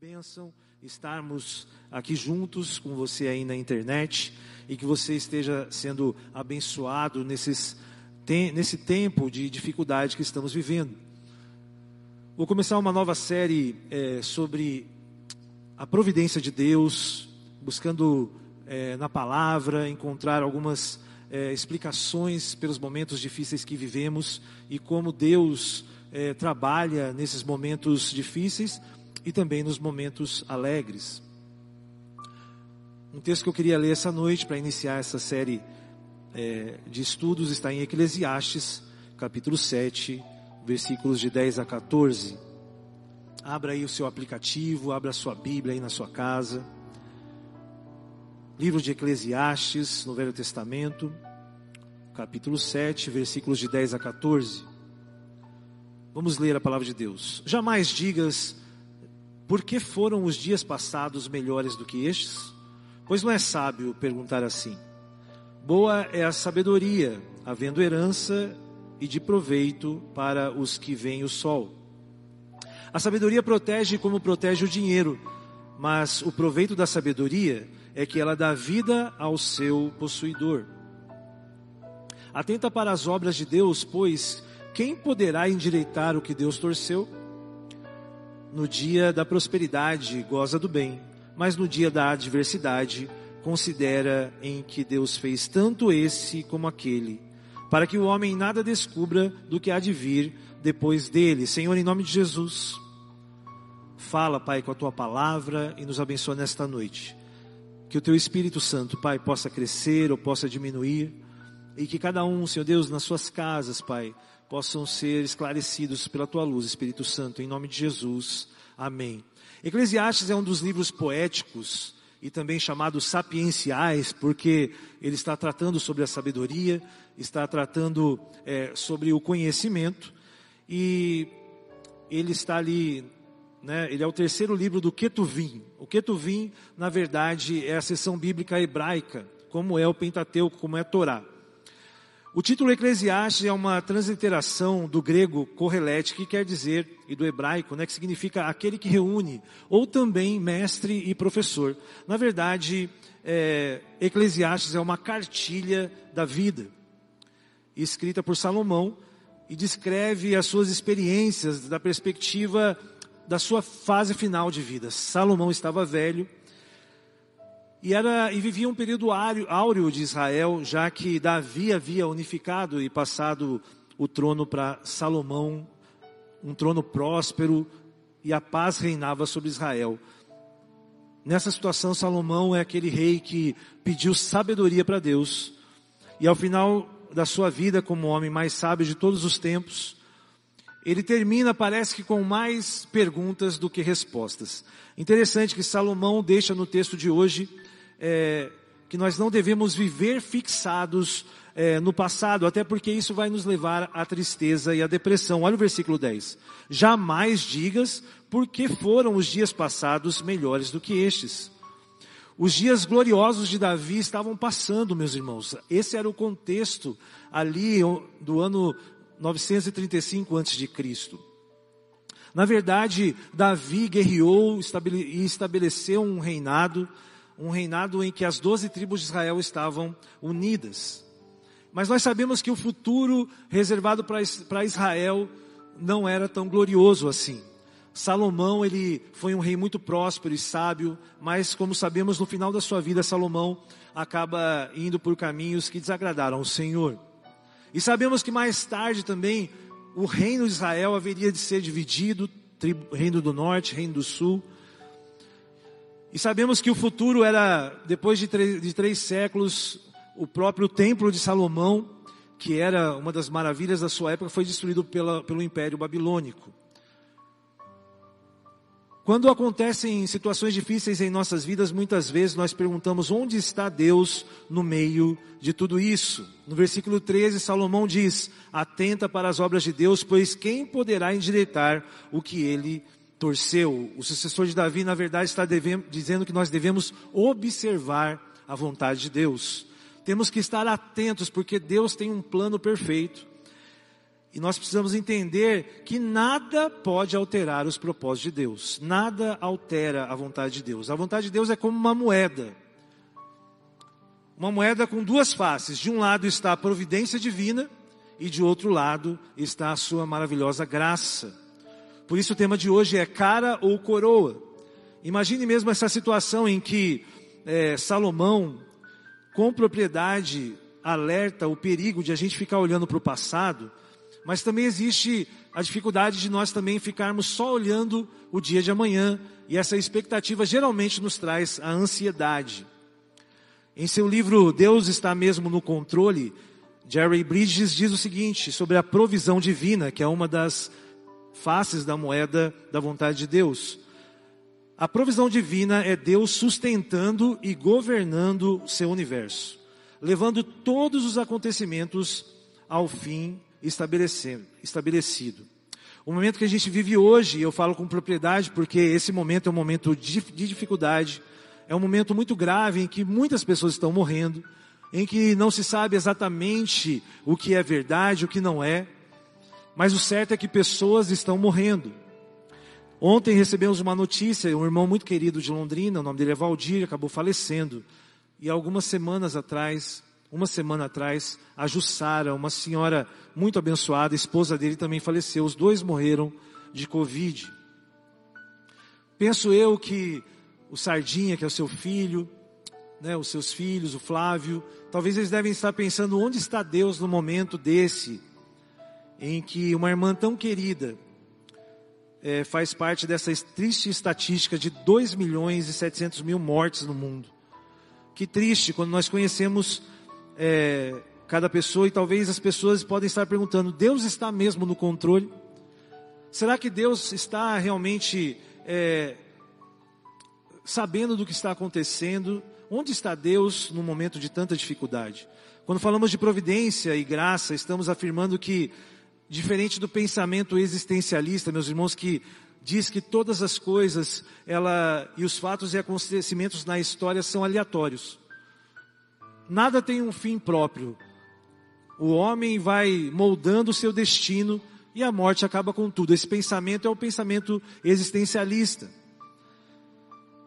bênção estarmos aqui juntos com você aí na internet e que você esteja sendo abençoado nesses, nesse tempo de dificuldade que estamos vivendo. Vou começar uma nova série é, sobre a providência de Deus, buscando é, na palavra encontrar algumas é, explicações pelos momentos difíceis que vivemos e como Deus é, trabalha nesses momentos difíceis e também nos momentos alegres. Um texto que eu queria ler essa noite para iniciar essa série é, de estudos está em Eclesiastes, capítulo 7, versículos de 10 a 14. Abra aí o seu aplicativo, abra a sua Bíblia aí na sua casa. Livro de Eclesiastes, no Velho Testamento, capítulo 7, versículos de 10 a 14. Vamos ler a palavra de Deus. Jamais digas por que foram os dias passados melhores do que estes? Pois não é sábio perguntar assim. Boa é a sabedoria, havendo herança e de proveito para os que veem o sol. A sabedoria protege como protege o dinheiro, mas o proveito da sabedoria é que ela dá vida ao seu possuidor. Atenta para as obras de Deus, pois quem poderá endireitar o que Deus torceu? No dia da prosperidade, goza do bem, mas no dia da adversidade, considera em que Deus fez tanto esse como aquele, para que o homem nada descubra do que há de vir depois dele. Senhor, em nome de Jesus, fala, Pai, com a tua palavra e nos abençoa nesta noite. Que o teu Espírito Santo, Pai, possa crescer ou possa diminuir, e que cada um, Senhor Deus, nas suas casas, Pai, possam ser esclarecidos pela tua luz, Espírito Santo, em nome de Jesus. Amém. Eclesiastes é um dos livros poéticos e também chamados sapienciais, porque ele está tratando sobre a sabedoria, está tratando é, sobre o conhecimento, e ele está ali, né, ele é o terceiro livro do Ketuvim. O Ketuvim, na verdade, é a seção bíblica hebraica, como é o Pentateuco, como é a Torá. O título Eclesiastes é uma transliteração do grego correlete, que quer dizer, e do hebraico, né, que significa aquele que reúne, ou também mestre e professor. Na verdade, é, Eclesiastes é uma cartilha da vida, escrita por Salomão, e descreve as suas experiências da perspectiva da sua fase final de vida. Salomão estava velho, e, era, e vivia um período áureo de Israel, já que Davi havia unificado e passado o trono para Salomão, um trono próspero, e a paz reinava sobre Israel. Nessa situação, Salomão é aquele rei que pediu sabedoria para Deus, e ao final da sua vida, como homem mais sábio de todos os tempos, ele termina, parece que com mais perguntas do que respostas. Interessante que Salomão deixa no texto de hoje é, que nós não devemos viver fixados é, no passado, até porque isso vai nos levar à tristeza e à depressão. Olha o versículo 10. Jamais digas porque foram os dias passados melhores do que estes. Os dias gloriosos de Davi estavam passando, meus irmãos. Esse era o contexto ali do ano 935 a.C. Na verdade, Davi guerreou e estabeleceu um reinado um reinado em que as doze tribos de Israel estavam unidas. Mas nós sabemos que o futuro reservado para Israel não era tão glorioso assim. Salomão, ele foi um rei muito próspero e sábio, mas como sabemos, no final da sua vida, Salomão acaba indo por caminhos que desagradaram ao Senhor. E sabemos que mais tarde também o reino de Israel haveria de ser dividido, reino do norte, reino do sul. E sabemos que o futuro era, depois de três, de três séculos, o próprio templo de Salomão, que era uma das maravilhas da sua época, foi destruído pela, pelo Império Babilônico. Quando acontecem situações difíceis em nossas vidas, muitas vezes nós perguntamos onde está Deus no meio de tudo isso. No versículo 13, Salomão diz: Atenta para as obras de Deus, pois quem poderá endireitar o que ele torceu. O sucessor de Davi, na verdade, está dizendo que nós devemos observar a vontade de Deus. Temos que estar atentos, porque Deus tem um plano perfeito. E nós precisamos entender que nada pode alterar os propósitos de Deus. Nada altera a vontade de Deus. A vontade de Deus é como uma moeda. Uma moeda com duas faces. De um lado está a providência divina e de outro lado está a sua maravilhosa graça. Por isso o tema de hoje é cara ou coroa. Imagine mesmo essa situação em que é, Salomão, com propriedade, alerta o perigo de a gente ficar olhando para o passado mas também existe a dificuldade de nós também ficarmos só olhando o dia de amanhã, e essa expectativa geralmente nos traz a ansiedade. Em seu livro Deus está mesmo no controle, Jerry Bridges diz o seguinte sobre a provisão divina, que é uma das faces da moeda da vontade de Deus. A provisão divina é Deus sustentando e governando seu universo, levando todos os acontecimentos ao fim estabelecido. O momento que a gente vive hoje, eu falo com propriedade porque esse momento é um momento de, de dificuldade, é um momento muito grave em que muitas pessoas estão morrendo, em que não se sabe exatamente o que é verdade, o que não é, mas o certo é que pessoas estão morrendo. Ontem recebemos uma notícia, um irmão muito querido de Londrina, o nome dele é Valdir, acabou falecendo. E algumas semanas atrás, uma semana atrás, a Jussara, uma senhora muito abençoada, esposa dele também faleceu. Os dois morreram de Covid. Penso eu que o Sardinha, que é o seu filho, né, os seus filhos, o Flávio, talvez eles devem estar pensando onde está Deus no momento desse, em que uma irmã tão querida é, faz parte dessa triste estatística de 2 milhões e 700 mil mortes no mundo. Que triste quando nós conhecemos é, cada pessoa e talvez as pessoas podem estar perguntando: Deus está mesmo no controle? Será que Deus está realmente é, sabendo do que está acontecendo? Onde está Deus no momento de tanta dificuldade? Quando falamos de providência e graça, estamos afirmando que, diferente do pensamento existencialista, meus irmãos, que diz que todas as coisas, ela e os fatos e acontecimentos na história são aleatórios. Nada tem um fim próprio. O homem vai moldando o seu destino e a morte acaba com tudo. Esse pensamento é o pensamento existencialista.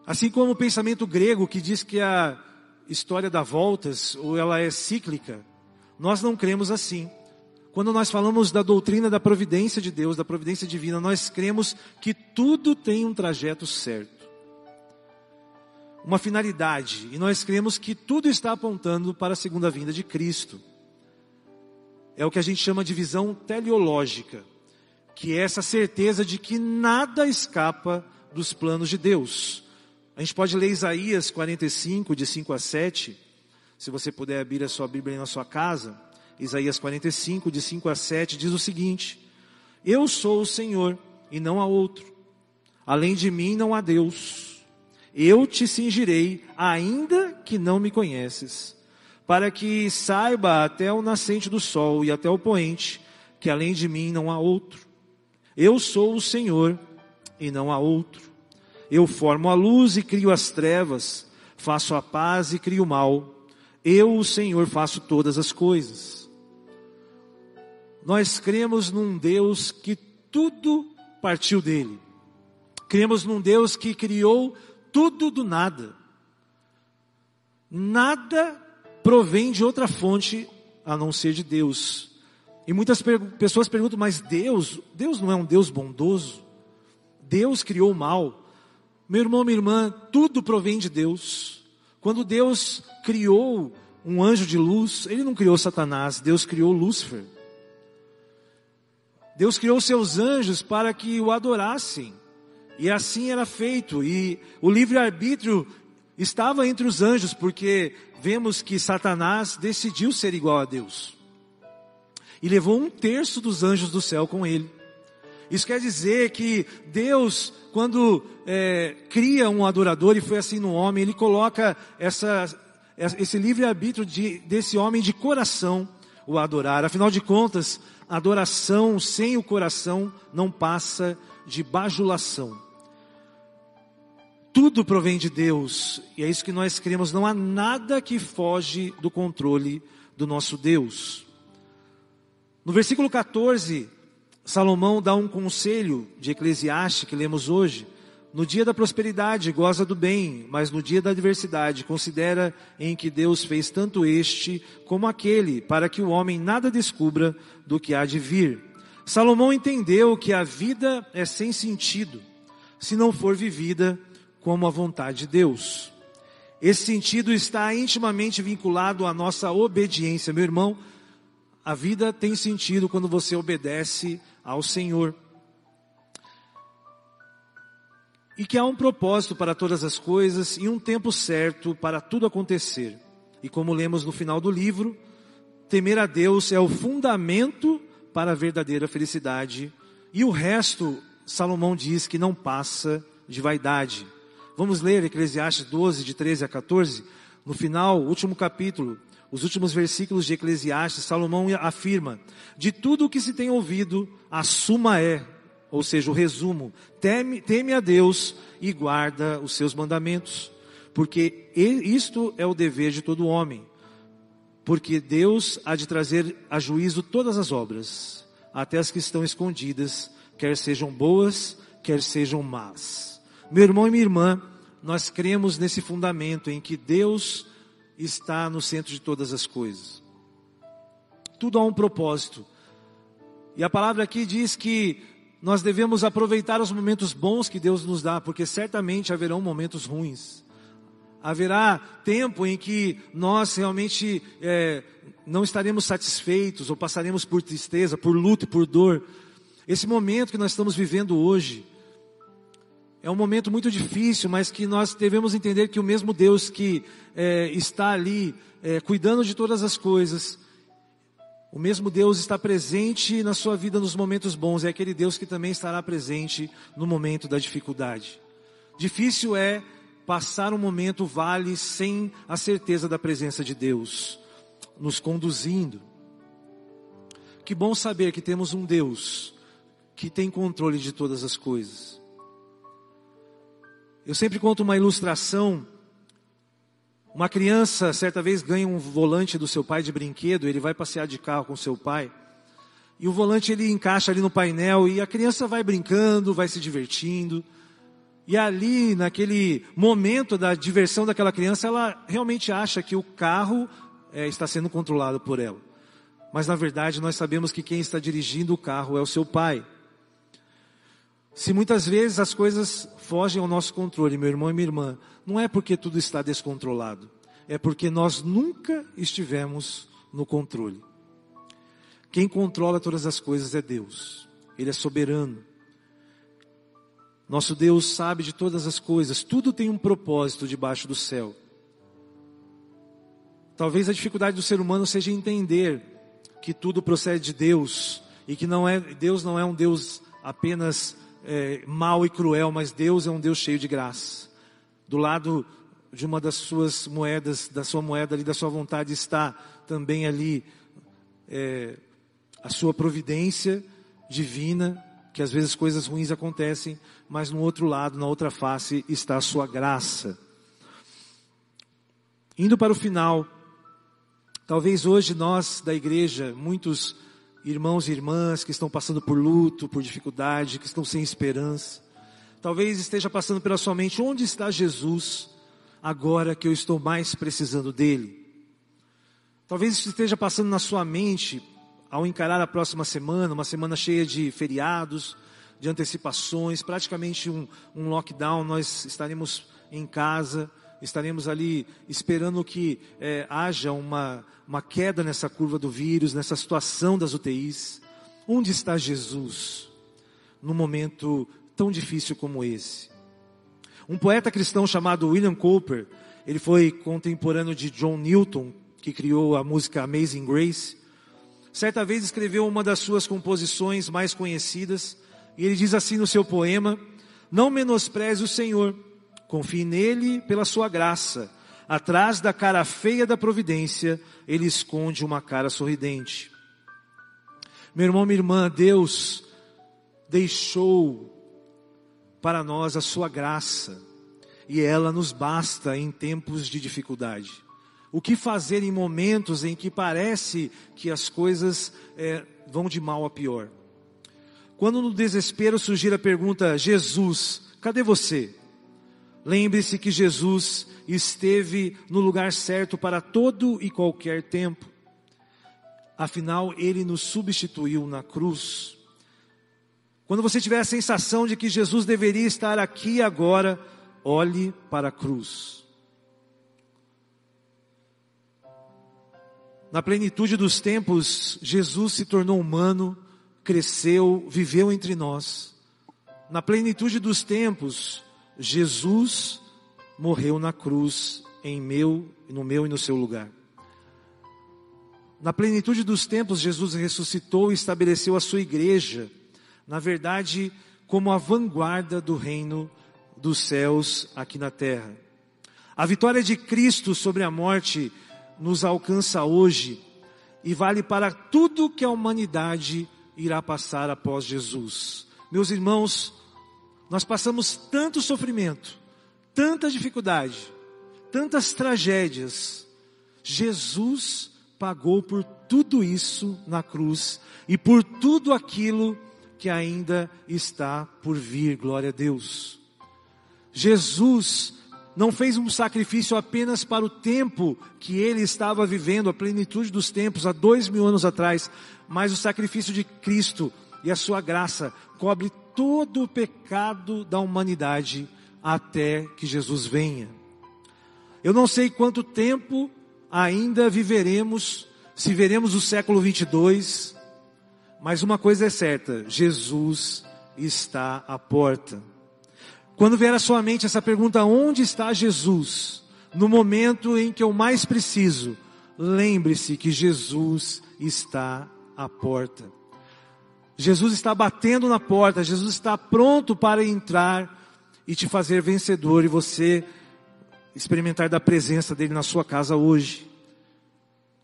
Assim como o pensamento grego que diz que a história dá voltas ou ela é cíclica, nós não cremos assim. Quando nós falamos da doutrina da providência de Deus, da providência divina, nós cremos que tudo tem um trajeto certo uma finalidade, e nós cremos que tudo está apontando para a segunda vinda de Cristo. É o que a gente chama de visão teleológica, que é essa certeza de que nada escapa dos planos de Deus. A gente pode ler Isaías 45, de 5 a 7, se você puder abrir a sua Bíblia na sua casa. Isaías 45, de 5 a 7, diz o seguinte: Eu sou o Senhor e não há outro, além de mim não há Deus. Eu te cingirei, ainda que não me conheces, para que saiba até o nascente do sol e até o poente, que além de mim não há outro. Eu sou o Senhor e não há outro. Eu formo a luz e crio as trevas, faço a paz e crio o mal. Eu, o Senhor, faço todas as coisas. Nós cremos num Deus que tudo partiu dele. Cremos num Deus que criou tudo do nada. Nada provém de outra fonte a não ser de Deus. E muitas pessoas perguntam, mas Deus, Deus não é um Deus bondoso? Deus criou o mal. Meu irmão, minha irmã, tudo provém de Deus. Quando Deus criou um anjo de luz, Ele não criou Satanás, Deus criou Lúcifer. Deus criou seus anjos para que o adorassem. E assim era feito. E o livre-arbítrio estava entre os anjos, porque vemos que Satanás decidiu ser igual a Deus. E levou um terço dos anjos do céu com ele. Isso quer dizer que Deus, quando é, cria um adorador, e foi assim no homem, ele coloca essa, esse livre-arbítrio de, desse homem de coração o adorar. Afinal de contas, adoração sem o coração não passa de bajulação. Tudo provém de Deus, e é isso que nós cremos, não há nada que foge do controle do nosso Deus. No versículo 14, Salomão dá um conselho de Eclesiastes que lemos hoje. No dia da prosperidade, goza do bem, mas no dia da adversidade, considera em que Deus fez tanto este como aquele, para que o homem nada descubra do que há de vir. Salomão entendeu que a vida é sem sentido, se não for vivida como a vontade de Deus. Esse sentido está intimamente vinculado à nossa obediência. Meu irmão, a vida tem sentido quando você obedece ao Senhor. E que há um propósito para todas as coisas e um tempo certo para tudo acontecer. E como lemos no final do livro, temer a Deus é o fundamento para a verdadeira felicidade. E o resto, Salomão diz que não passa de vaidade. Vamos ler Eclesiastes 12, de 13 a 14. No final, último capítulo, os últimos versículos de Eclesiastes, Salomão afirma: De tudo o que se tem ouvido, a suma é, ou seja, o resumo, teme, teme a Deus e guarda os seus mandamentos, porque isto é o dever de todo homem. Porque Deus há de trazer a juízo todas as obras, até as que estão escondidas, quer sejam boas, quer sejam más. Meu irmão e minha irmã, nós cremos nesse fundamento em que Deus está no centro de todas as coisas. Tudo há um propósito. E a palavra aqui diz que nós devemos aproveitar os momentos bons que Deus nos dá, porque certamente haverão momentos ruins. Haverá tempo em que nós realmente é, não estaremos satisfeitos ou passaremos por tristeza, por luto por dor. Esse momento que nós estamos vivendo hoje, é um momento muito difícil, mas que nós devemos entender que o mesmo Deus que é, está ali é, cuidando de todas as coisas, o mesmo Deus está presente na sua vida nos momentos bons, é aquele Deus que também estará presente no momento da dificuldade. Difícil é passar um momento vale sem a certeza da presença de Deus nos conduzindo. Que bom saber que temos um Deus que tem controle de todas as coisas. Eu sempre conto uma ilustração. Uma criança, certa vez, ganha um volante do seu pai de brinquedo, ele vai passear de carro com seu pai. E o volante ele encaixa ali no painel e a criança vai brincando, vai se divertindo. E ali, naquele momento da diversão daquela criança, ela realmente acha que o carro é, está sendo controlado por ela. Mas na verdade nós sabemos que quem está dirigindo o carro é o seu pai. Se muitas vezes as coisas fogem ao nosso controle, meu irmão e minha irmã, não é porque tudo está descontrolado, é porque nós nunca estivemos no controle. Quem controla todas as coisas é Deus, Ele é soberano. Nosso Deus sabe de todas as coisas, tudo tem um propósito debaixo do céu. Talvez a dificuldade do ser humano seja entender que tudo procede de Deus e que não é Deus não é um Deus apenas é, mau e cruel, mas Deus é um Deus cheio de graça. Do lado de uma das suas moedas, da sua moeda ali, da sua vontade, está também ali é, a sua providência divina, que às vezes coisas ruins acontecem, mas no outro lado, na outra face, está a sua graça. Indo para o final, talvez hoje nós da igreja, muitos irmãos e irmãs que estão passando por luto, por dificuldade, que estão sem esperança. Talvez esteja passando pela sua mente, onde está Jesus agora que eu estou mais precisando dele? Talvez esteja passando na sua mente ao encarar a próxima semana, uma semana cheia de feriados, de antecipações, praticamente um, um lockdown, nós estaremos em casa, estaremos ali esperando que é, haja uma, uma queda nessa curva do vírus, nessa situação das UTIs. Onde está Jesus num momento tão difícil como esse? Um poeta cristão chamado William Cooper, ele foi contemporâneo de John Newton, que criou a música Amazing Grace. Certa vez escreveu uma das suas composições mais conhecidas, e ele diz assim no seu poema: Não menospreze o Senhor Confie nele pela sua graça. Atrás da cara feia da providência, ele esconde uma cara sorridente. Meu irmão, minha irmã, Deus deixou para nós a sua graça, e ela nos basta em tempos de dificuldade. O que fazer em momentos em que parece que as coisas é, vão de mal a pior? Quando no desespero surgir a pergunta: Jesus, cadê você? Lembre-se que Jesus esteve no lugar certo para todo e qualquer tempo. Afinal, ele nos substituiu na cruz. Quando você tiver a sensação de que Jesus deveria estar aqui agora, olhe para a cruz. Na plenitude dos tempos, Jesus se tornou humano, cresceu, viveu entre nós. Na plenitude dos tempos, Jesus morreu na cruz em meu, no meu e no seu lugar. Na plenitude dos tempos, Jesus ressuscitou e estabeleceu a sua igreja, na verdade, como a vanguarda do reino dos céus aqui na terra. A vitória de Cristo sobre a morte nos alcança hoje e vale para tudo que a humanidade irá passar após Jesus. Meus irmãos, nós passamos tanto sofrimento, tanta dificuldade, tantas tragédias. Jesus pagou por tudo isso na cruz e por tudo aquilo que ainda está por vir, glória a Deus. Jesus não fez um sacrifício apenas para o tempo que ele estava vivendo, a plenitude dos tempos, há dois mil anos atrás, mas o sacrifício de Cristo e a sua graça cobre todo o pecado da humanidade até que Jesus venha. Eu não sei quanto tempo ainda viveremos, se veremos o século 22, mas uma coisa é certa: Jesus está à porta. Quando vier à sua mente essa pergunta, onde está Jesus? No momento em que eu mais preciso, lembre-se que Jesus está à porta. Jesus está batendo na porta, Jesus está pronto para entrar e te fazer vencedor e você experimentar da presença dele na sua casa hoje.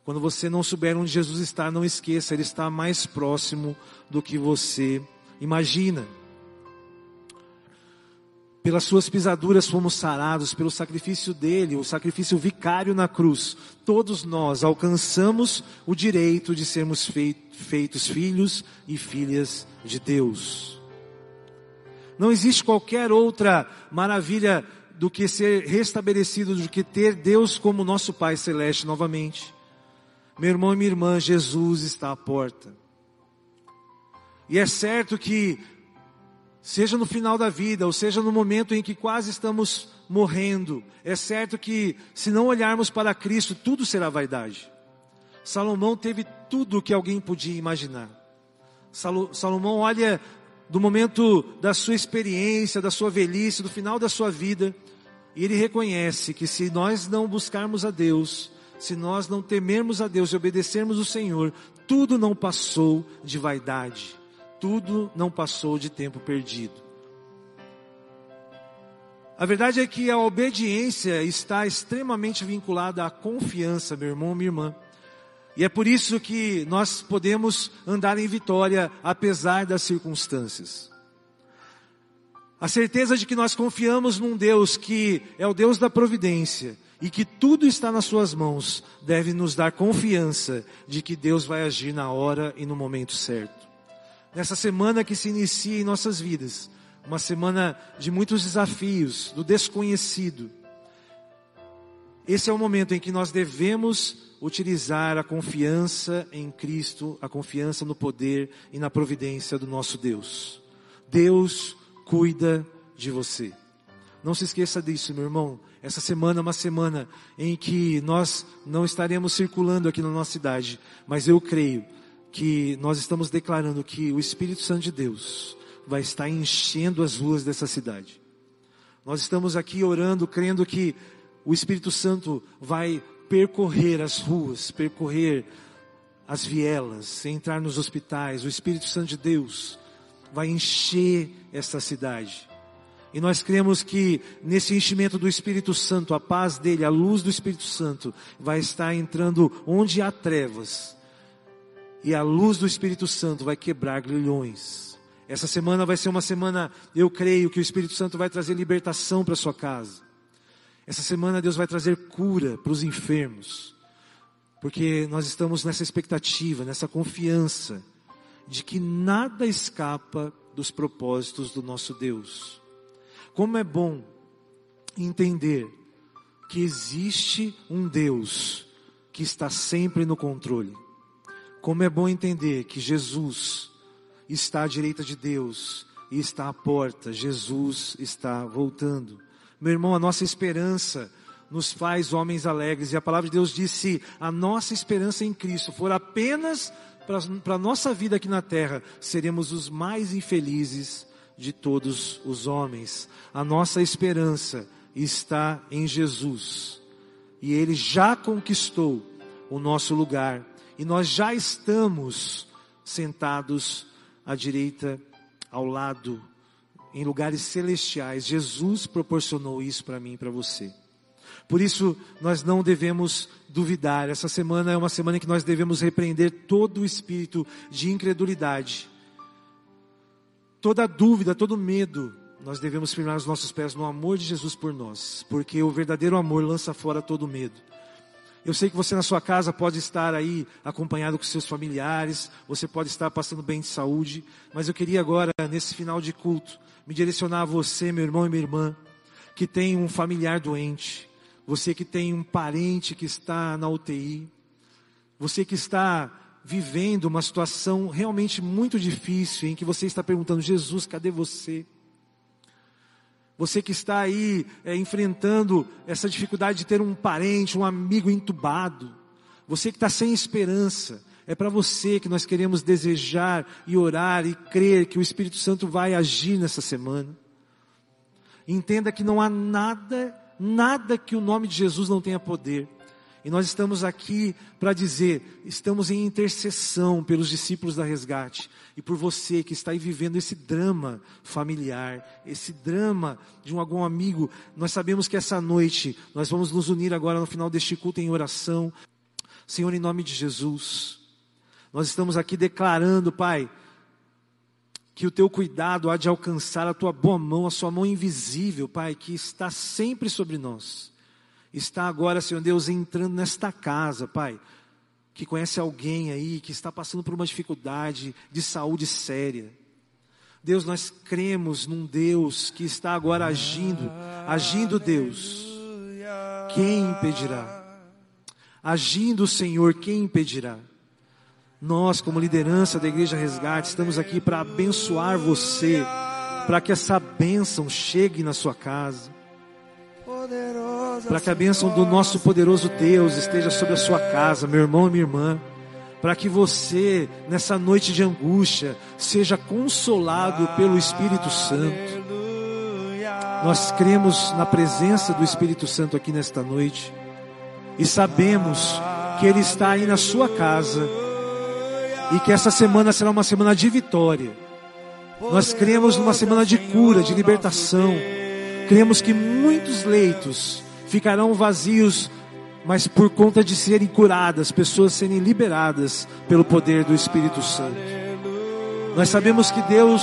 Quando você não souber onde Jesus está, não esqueça, ele está mais próximo do que você imagina. Pelas suas pisaduras fomos sarados, pelo sacrifício dele, o sacrifício vicário na cruz. Todos nós alcançamos o direito de sermos feitos filhos e filhas de Deus. Não existe qualquer outra maravilha do que ser restabelecido, do que ter Deus como nosso Pai Celeste novamente. Meu irmão e minha irmã, Jesus está à porta. E é certo que seja no final da vida, ou seja no momento em que quase estamos morrendo, é certo que se não olharmos para Cristo, tudo será vaidade. Salomão teve tudo o que alguém podia imaginar. Salomão olha do momento da sua experiência, da sua velhice, do final da sua vida, e ele reconhece que se nós não buscarmos a Deus, se nós não temermos a Deus e obedecermos o Senhor, tudo não passou de vaidade tudo não passou de tempo perdido. A verdade é que a obediência está extremamente vinculada à confiança, meu irmão, minha irmã. E é por isso que nós podemos andar em vitória apesar das circunstâncias. A certeza de que nós confiamos num Deus que é o Deus da providência e que tudo está nas suas mãos deve nos dar confiança de que Deus vai agir na hora e no momento certo nessa semana que se inicia em nossas vidas, uma semana de muitos desafios, do desconhecido. Esse é o momento em que nós devemos utilizar a confiança em Cristo, a confiança no poder e na providência do nosso Deus. Deus cuida de você. Não se esqueça disso, meu irmão. Essa semana é uma semana em que nós não estaremos circulando aqui na nossa cidade, mas eu creio que nós estamos declarando que o Espírito Santo de Deus vai estar enchendo as ruas dessa cidade. Nós estamos aqui orando, crendo que o Espírito Santo vai percorrer as ruas, percorrer as vielas, entrar nos hospitais. O Espírito Santo de Deus vai encher esta cidade. E nós cremos que nesse enchimento do Espírito Santo, a paz dele, a luz do Espírito Santo, vai estar entrando onde há trevas e a luz do Espírito Santo vai quebrar grilhões. Essa semana vai ser uma semana, eu creio que o Espírito Santo vai trazer libertação para sua casa. Essa semana Deus vai trazer cura para os enfermos, porque nós estamos nessa expectativa, nessa confiança de que nada escapa dos propósitos do nosso Deus. Como é bom entender que existe um Deus que está sempre no controle. Como é bom entender que Jesus está à direita de Deus e está à porta, Jesus está voltando. Meu irmão, a nossa esperança nos faz homens alegres, e a palavra de Deus diz: se a nossa esperança em Cristo for apenas para a nossa vida aqui na terra, seremos os mais infelizes de todos os homens. A nossa esperança está em Jesus, e Ele já conquistou o nosso lugar, e nós já estamos sentados à direita, ao lado em lugares celestiais. Jesus proporcionou isso para mim e para você. Por isso, nós não devemos duvidar. Essa semana é uma semana em que nós devemos repreender todo o espírito de incredulidade. Toda dúvida, todo medo, nós devemos firmar os nossos pés no amor de Jesus por nós, porque o verdadeiro amor lança fora todo medo. Eu sei que você na sua casa pode estar aí acompanhado com seus familiares, você pode estar passando bem de saúde, mas eu queria agora, nesse final de culto, me direcionar a você, meu irmão e minha irmã, que tem um familiar doente, você que tem um parente que está na UTI, você que está vivendo uma situação realmente muito difícil, em que você está perguntando: Jesus, cadê você? Você que está aí é, enfrentando essa dificuldade de ter um parente, um amigo entubado. Você que está sem esperança. É para você que nós queremos desejar e orar e crer que o Espírito Santo vai agir nessa semana. Entenda que não há nada, nada que o nome de Jesus não tenha poder. E nós estamos aqui para dizer, estamos em intercessão pelos discípulos da resgate e por você que está aí vivendo esse drama familiar, esse drama de um algum amigo. Nós sabemos que essa noite nós vamos nos unir agora no final deste culto em oração. Senhor, em nome de Jesus, nós estamos aqui declarando, Pai, que o teu cuidado há de alcançar a tua boa mão, a sua mão invisível, Pai, que está sempre sobre nós. Está agora, Senhor Deus, entrando nesta casa, Pai, que conhece alguém aí que está passando por uma dificuldade de saúde séria. Deus, nós cremos num Deus que está agora agindo, agindo Deus. Quem impedirá? Agindo Senhor, quem impedirá? Nós, como liderança da Igreja Resgate, estamos aqui para abençoar você, para que essa bênção chegue na sua casa, para que a bênção do nosso poderoso Deus esteja sobre a sua casa, meu irmão e minha irmã, para que você, nessa noite de angústia, seja consolado pelo Espírito Santo. Nós cremos na presença do Espírito Santo aqui nesta noite e sabemos que Ele está aí na sua casa e que essa semana será uma semana de vitória. Nós cremos numa semana de cura, de libertação. Cremos que muitos leitos ficarão vazios, mas por conta de serem curadas, pessoas serem liberadas pelo poder do Espírito Santo. Nós sabemos que Deus,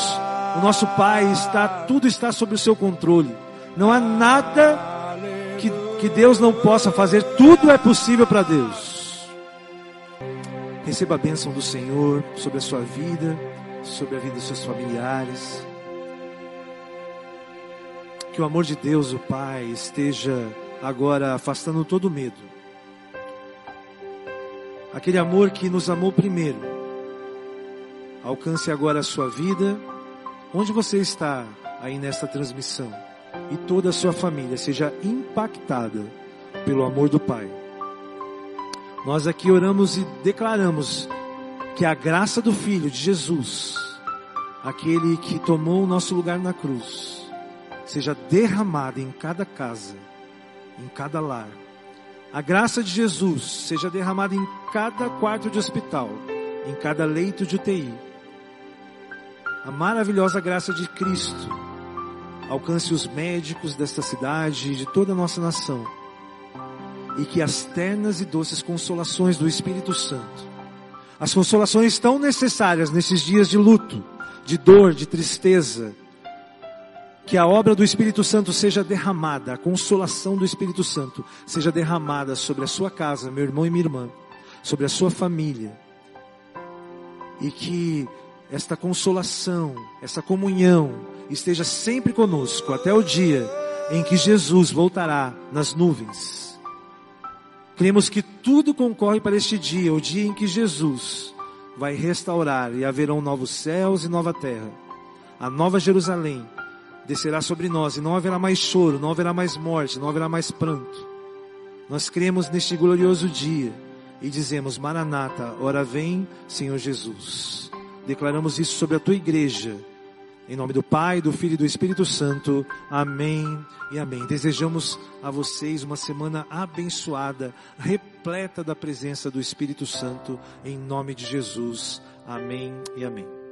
o nosso Pai, está tudo está sob o seu controle. Não há nada que, que Deus não possa fazer, tudo é possível para Deus. Receba a bênção do Senhor sobre a sua vida, sobre a vida dos seus familiares. Que o amor de Deus, o Pai, esteja agora afastando todo medo. Aquele amor que nos amou primeiro. Alcance agora a sua vida, onde você está aí nesta transmissão, e toda a sua família seja impactada pelo amor do Pai. Nós aqui oramos e declaramos que a graça do Filho de Jesus, aquele que tomou o nosso lugar na cruz, seja derramada em cada casa, em cada lar. A graça de Jesus seja derramada em cada quarto de hospital, em cada leito de UTI. A maravilhosa graça de Cristo alcance os médicos desta cidade e de toda a nossa nação e que as ternas e doces consolações do Espírito Santo, as consolações tão necessárias nesses dias de luto, de dor, de tristeza, que a obra do Espírito Santo seja derramada, a consolação do Espírito Santo seja derramada sobre a sua casa, meu irmão e minha irmã, sobre a sua família. E que esta consolação, essa comunhão esteja sempre conosco até o dia em que Jesus voltará nas nuvens. Cremos que tudo concorre para este dia, o dia em que Jesus vai restaurar e haverão novos céus e nova terra. A nova Jerusalém descerá sobre nós e não haverá mais choro, não haverá mais morte, não haverá mais pranto. Nós cremos neste glorioso dia e dizemos: Maranata, ora vem, Senhor Jesus. Declaramos isso sobre a tua igreja. Em nome do Pai, do Filho e do Espírito Santo. Amém e amém. Desejamos a vocês uma semana abençoada, repleta da presença do Espírito Santo, em nome de Jesus. Amém e amém.